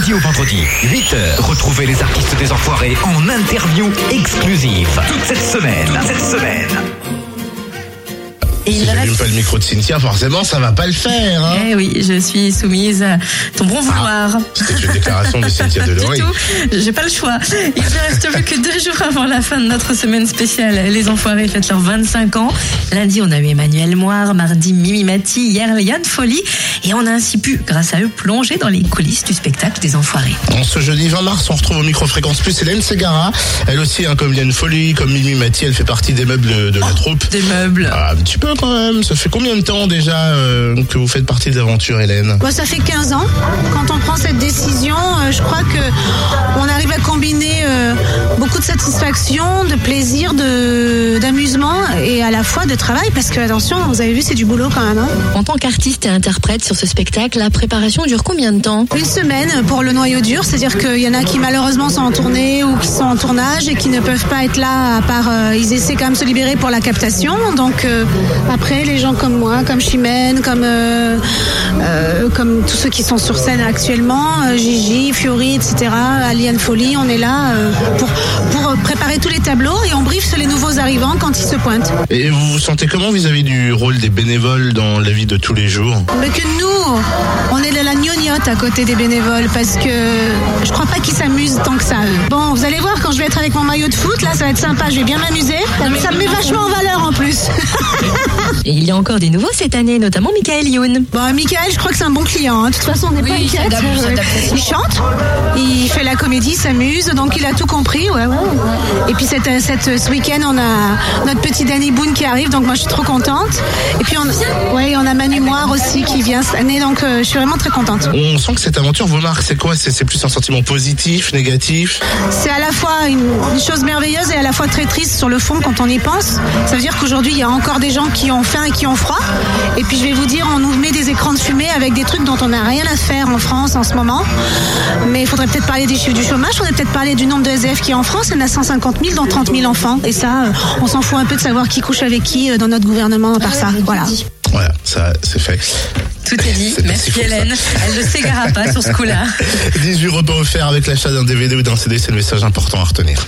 lundi au vendredi, 8h. Retrouvez les artistes des Enfoirés en interview exclusive toute cette semaine. Cette semaine. Et Si il j'allume reste... pas le micro de Cynthia, forcément, ça va pas le faire. Hein Eh oui, je suis soumise à ton bon vouloir. C'était une déclaration de Cynthia Delory. tout, j'ai pas le choix. Il ne reste plus que deux jours avant la fin de notre semaine spéciale. Les Enfoirés fêtent leurs 25 ans. Lundi, on a eu Emmanuel Moire, mardi Mimi Mati, hier Yann Folie. Et on a ainsi pu, grâce à eux, plonger dans les coulisses du spectacle des Enfoirés. En ce jeudi 20 mars, on retrouve au micro Fréquence Plus Hélène Segara. Elle aussi, hein, comme Liane Folie, comme Mimi Mati, elle fait partie des meubles de la troupe. Des meubles. Ah, un petit peu Ça fait combien de temps déjà euh, que vous faites partie des aventures, Hélène Bon, ça fait 15 ans. Quand on prend cette décision, euh, je crois que on arrive à combiner euh, beaucoup de satisfaction, de plaisir, de et à la fois de travail parce que attention, vous avez vu, c'est du boulot quand même. hein. En tant qu'artiste et interprète sur ce spectacle, la préparation dure combien de temps? Une semaine pour le noyau dur, c'est-à-dire qu'il y en a qui malheureusement sont en tournée ou qui sont en tournage et qui ne peuvent pas être là à part euh, ils essaient quand même de se libérer pour la captation. Donc euh, après les gens comme moi, comme Chimène, comme euh, comme tous ceux qui sont sur scène actuellement, Gigi, Fiori, etc. Aliane Folie, on est là pour pour préparer tous les tableaux et on briefe sur les nouveaux arrivants quand ils se pointent. Et vous vous sentez comment vis-à-vis du rôle des bénévoles dans la vie de tous les jours Mais que nous, on est de la gnognotte à côté des bénévoles parce que je crois pas qu'ils s'amusent tant que ça. eux. Bon, vous allez voir quand je vais être avec mon maillot de foot, là, ça va être sympa, je vais bien m'amuser. Ça me met vachement en valeur en plus. Et il y a encore des nouveaux cette année, notamment Michael Youn. Bon, Michael, je crois que c'est un bon client. hein. De toute façon, on n'est pas Oui, il inquiète. il chante, il fait la comédie, il s'amuse, donc il a tout compris. Ouais, ouais. Et puis cette, cette, ce week-end, on a notre petit Danny Qui arrive, donc moi je suis trop contente. Et puis on, aussi qui vient cette année, donc euh, je suis vraiment très contente. On sent que cette aventure vous marque. C'est quoi? C'est plus un sentiment positif, négatif? C'est à la fois une, une chose merveilleuse et à la fois très triste sur le fond quand on y pense. Ça veut dire qu'aujourd'hui, il y a encore des gens qui ont faim et qui ont froid. Et puis je vais vous dire, on nous met des écrans de fumée avec des trucs dont on n'a rien à faire en France en ce moment. Mais il faudrait peut-être parler des chiffres du chômage, il faudrait peut-être parler du nombre de SDF qui est en France. Il y en a 150 000 dans 30 000 enfants. Et ça, euh, on s'en fout un peu de savoir qui couche avec qui euh, dans notre gouvernement à part ça. Voilà. Voilà, ça c'est fait. Tout est dit. Merci ça. Hélène. Elle ne s'égara pas sur ce coup-là. 18 repas offerts avec l'achat d'un DVD ou d'un CD, c'est le message important à retenir.